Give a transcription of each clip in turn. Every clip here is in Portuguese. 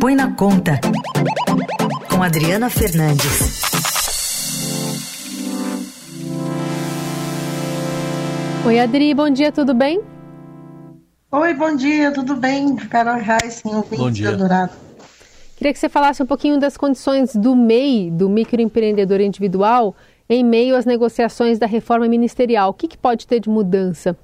Põe na Conta, com Adriana Fernandes. Oi, Adri, bom dia, tudo bem? Oi, bom dia, tudo bem? Carol Reis, bom dia. Dourado. Queria que você falasse um pouquinho das condições do MEI, do microempreendedor individual, em meio às negociações da reforma ministerial. O que, que pode ter de mudança?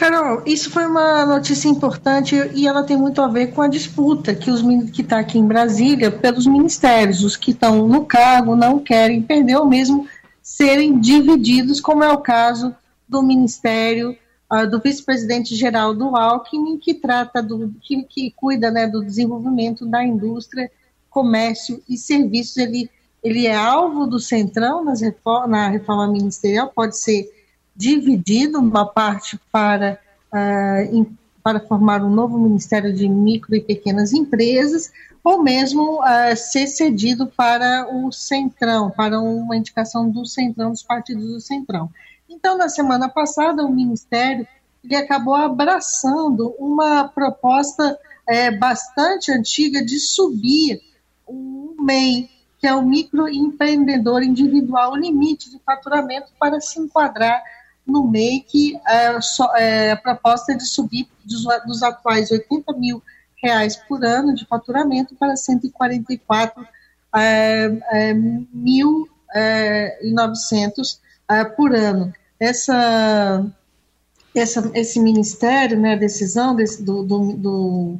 Carol, isso foi uma notícia importante e ela tem muito a ver com a disputa que os que está aqui em Brasília pelos ministérios. Os que estão no cargo não querem perder ou mesmo serem divididos, como é o caso do Ministério uh, do Vice-Presidente Geral do Alckmin, que trata do que, que cuida né, do desenvolvimento da indústria, comércio e serviços. Ele, ele é alvo do Centrão nas reforma, na reforma ministerial, pode ser dividido uma parte para, uh, in, para formar um novo Ministério de Micro e Pequenas Empresas, ou mesmo uh, ser cedido para o Centrão, para uma indicação do Centrão, dos partidos do Centrão. Então, na semana passada, o Ministério ele acabou abraçando uma proposta é, bastante antiga de subir o MEI, que é o microempreendedor individual, o limite de faturamento para se enquadrar no MEI, que é, só, é, a proposta é de subir dos, dos, atuais 80 mil reais por ano de faturamento para 144 é, é, mil é, e 900 é, por ano. Essa, essa, esse ministério, né, a decisão desse, do, do, do,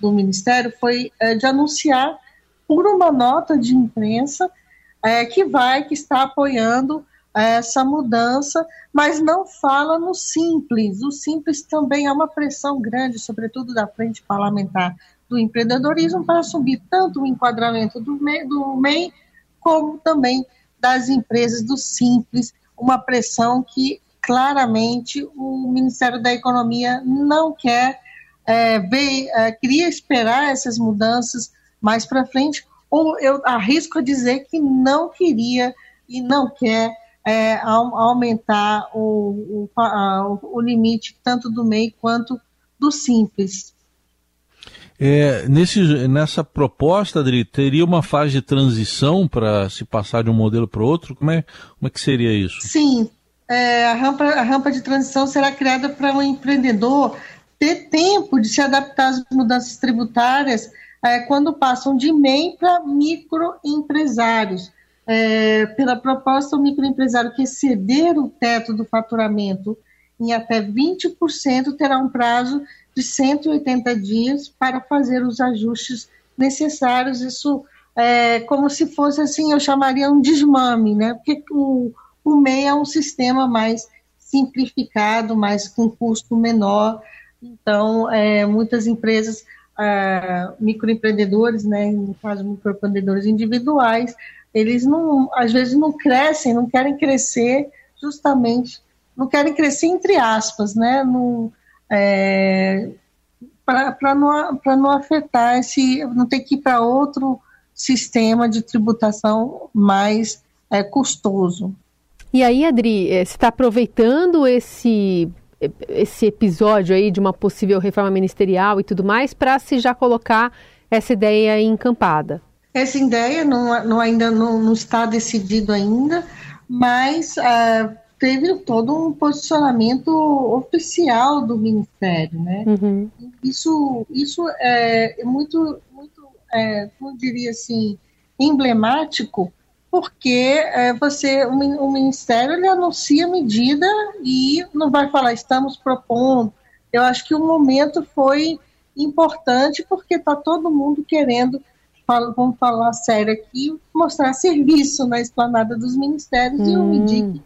do ministério foi de anunciar por uma nota de imprensa que vai, que está apoiando essa mudança, mas não fala no simples. O simples também é uma pressão grande, sobretudo da frente parlamentar do empreendedorismo, para subir tanto o enquadramento do MEI, do MEI como também das empresas do simples, uma pressão que claramente o Ministério da Economia não quer é, ver, é, queria esperar essas mudanças mais para frente, ou eu arrisco a dizer que não queria e não quer é, aumentar o, o, a, o, limite tanto do MEI quanto do Simples. É, nesse, nessa proposta, Adri, teria uma fase de transição para se passar de um modelo para outro? Como é, como é que seria isso? Sim, é, a, rampa, a rampa de transição será criada para o um empreendedor ter tempo de se adaptar às mudanças tributárias é, quando passam de MEI para microempresários é, pela proposta, o microempresário que exceder o teto do faturamento em até 20% terá um prazo de 180 dias para fazer os ajustes necessários. Isso é como se fosse assim, eu chamaria um desmame, né? Porque o, o MEI é um sistema mais simplificado, mais com custo menor. Então, é, muitas empresas, é, microempreendedores, né, no caso microempreendedores individuais, eles não, às vezes não crescem, não querem crescer justamente, não querem crescer entre aspas, né? é, para não, não afetar esse, não ter que ir para outro sistema de tributação mais é, custoso. E aí, Adri, é, você está aproveitando esse esse episódio aí de uma possível reforma ministerial e tudo mais para se já colocar essa ideia encampada? Essa ideia não, não ainda não, não, está decidido ainda, mas uh, teve todo um posicionamento oficial do Ministério, né? Uhum. Isso, isso é muito, muito, é, como diria assim, emblemático, porque é, você, o, o Ministério ele anuncia medida e não vai falar estamos propondo. Eu acho que o momento foi importante porque está todo mundo querendo falo, vamos falar sério aqui, mostrar serviço na esplanada dos ministérios hum. e o MIDIC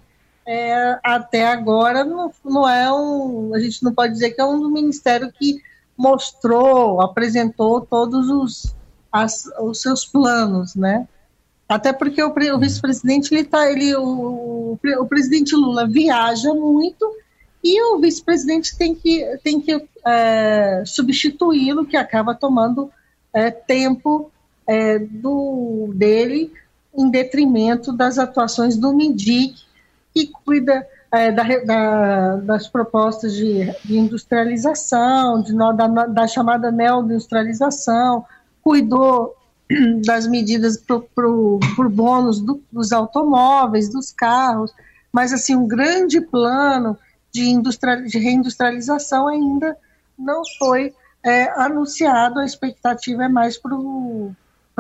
é, até agora não, não é um, a gente não pode dizer que é um ministério que mostrou, apresentou todos os, as, os seus planos, né? Até porque o, o vice-presidente ele tá, ele o, o, presidente Lula viaja muito e o vice-presidente tem que tem que é, substituí-lo, que acaba tomando é, tempo é, do, dele em detrimento das atuações do MIDIC, que cuida é, da, da, das propostas de, de industrialização, de, da, da chamada neoindustrialização, cuidou das medidas para o bônus do, dos automóveis, dos carros, mas assim um grande plano de, de reindustrialização ainda não foi é, anunciado. A expectativa é mais para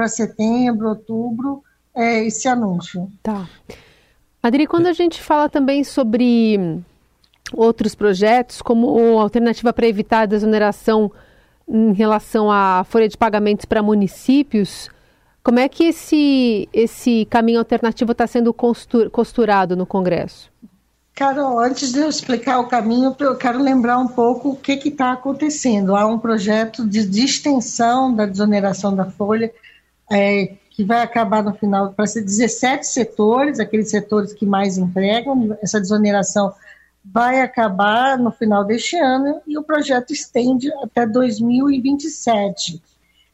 setembro, outubro, é, esse anúncio. Tá. Adri, quando a gente fala também sobre outros projetos, como alternativa para evitar a desoneração em relação à folha de pagamentos para municípios, como é que esse, esse caminho alternativo está sendo costurado no Congresso? Carol, antes de eu explicar o caminho, eu quero lembrar um pouco o que está acontecendo. Há um projeto de, de, extensão da desoneração da folha, é, que vai acabar no final para ser 17 setores, aqueles setores que mais empregam. Essa desoneração vai acabar no final deste ano e o projeto estende até 2027.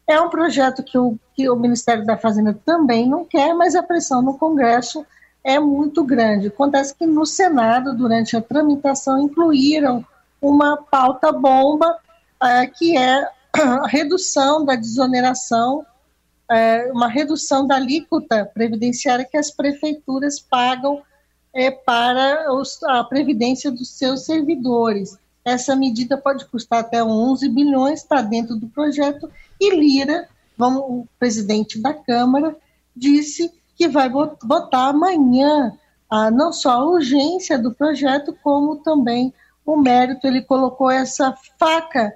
É um projeto que o, que o Ministério da Fazenda também não quer, mas a pressão no Congresso é muito grande. Acontece que no Senado, durante a tramitação, incluíram uma pauta bomba, é, que é a redução da desoneração, é, uma redução da alíquota previdenciária que as prefeituras pagam é, para os, a previdência dos seus servidores. Essa medida pode custar até 11 bilhões, está dentro do projeto, e Lira, vamos, o presidente da Câmara, disse que vai votar amanhã ah, não só a urgência do projeto, como também o mérito. Ele colocou essa faca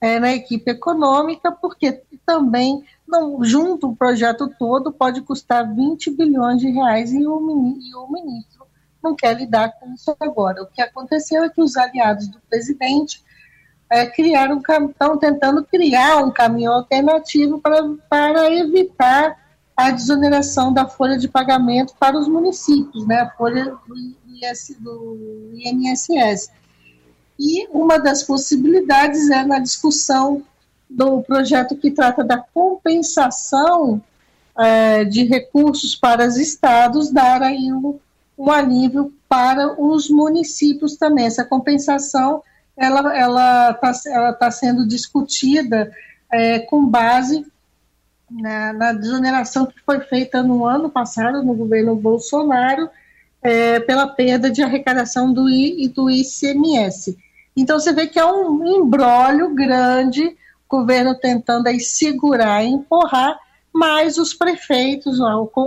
é, na equipe econômica, porque também, não, junto o projeto todo, pode custar 20 bilhões de reais e o, ministro não quer lidar com isso agora. O que aconteceu é que os aliados do presidente é, criaram, estão tentando criar um caminho alternativo para, para evitar a desoneração da folha de pagamento para os municípios, né, a folha do INSS. E uma das possibilidades é na discussão do projeto que trata da compensação é, de recursos para os estados, dar aí um, um alívio para os municípios também. Essa compensação ela ela está ela tá sendo discutida é, com base na, na, desoneração que foi feita no ano passado, no governo Bolsonaro, é, pela perda de arrecadação do, I, e do ICMS. Então você vê que é um embrólio grande, governo tentando aí segurar e empurrar, mas os prefeitos,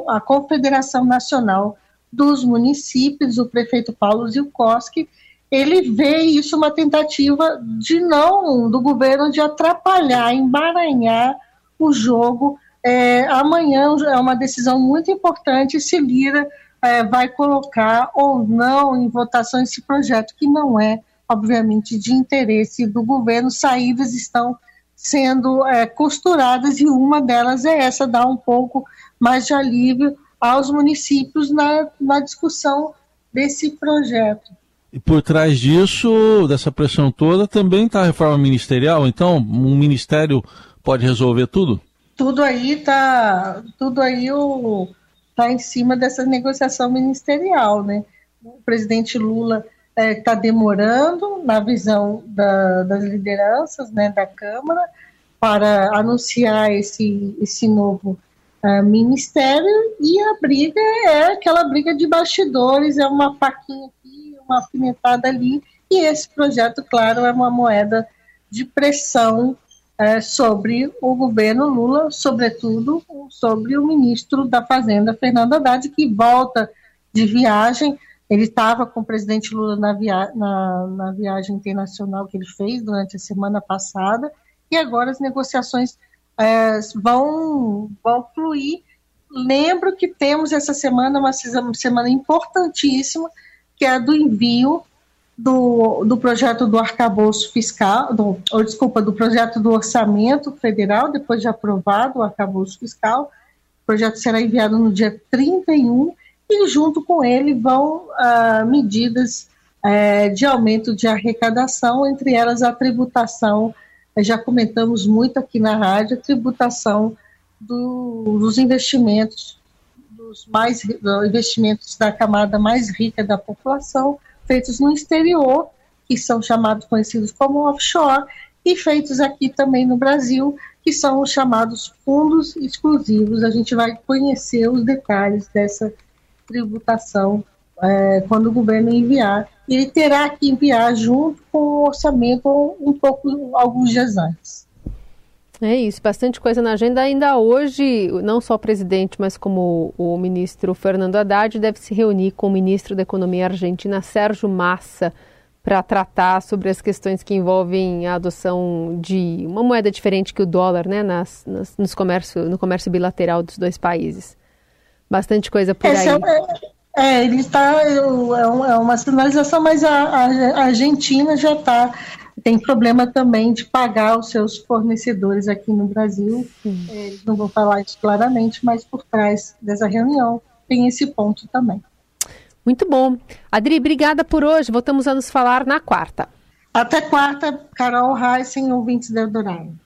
a, Confederação Nacional dos Municípios, o prefeito Paulo Zilkowski, ele vê isso uma tentativa de não, do governo de atrapalhar, emaranhar o jogo. É, amanhã é uma decisão muito importante se Lira é, vai colocar ou não em votação esse projeto, que não é, obviamente, de interesse do governo. Saídas estão sendo é, costuradas e uma delas é essa, dar um pouco mais de alívio aos municípios na, na discussão desse projeto. E por trás disso, dessa pressão toda, também está a reforma ministerial. Então, um ministério pode resolver tudo? Tudo aí está tudo aí o, tá em cima dessa negociação ministerial, né? O presidente Lula está é, tá demorando, na visão da, das lideranças né, da Câmara, para anunciar esse, esse novo uh, ministério, e a briga é aquela briga de bastidores, é uma faquinha aqui, uma afinetada ali, e esse projeto, claro, é uma moeda de pressão é, sobre o governo Lula, sobretudo sobre o ministro da Fazenda, Fernando Haddad, que volta de viagem. Ele estava com o presidente Lula na, via na, na, viagem internacional que ele fez durante a semana passada, e agora as negociações é, vão, vão fluir. Lembro que temos essa semana uma semana importantíssima, que é a do envio do, do projeto do arcabouço fiscal, do, ou desculpa, do projeto do orçamento federal, depois de aprovado o arcabouço fiscal. O projeto será enviado no dia 31 e junto com ele vão ah, medidas eh, de aumento de arrecadação, entre elas a tributação, eh, já comentamos muito aqui na rádio, a tributação do, dos investimentos, dos mais investimentos da camada mais rica da população, feitos no exterior, que são chamados conhecidos como offshore, e feitos aqui também no Brasil, que são os chamados fundos exclusivos. A gente vai conhecer os detalhes dessa tributação é, quando o governo enviar. Ele terá que enviar junto com o orçamento um pouco, alguns dias antes. É isso, bastante coisa na agenda. Ainda hoje, não só o presidente, mas como o ministro Fernando Haddad deve se reunir com o ministro da Economia argentina, Sérgio Massa, para tratar sobre as questões que envolvem a adoção de uma moeda diferente que o dólar, né, nas, nas nos comércio, no comércio bilateral dos dois países. Bastante coisa por Esse aí. É, é, ele está é, é, uma sinalização, mas a, a Argentina já está tem problema também de pagar os seus fornecedores aqui no Brasil. É, eles não vão falar isso claramente, mas por trás dessa reunião tem esse ponto também. Muito bom. Adri, obrigada por hoje. Voltamos a nos falar na quarta. Até quarta, Carol Heissen, ouvintes da Eldorado.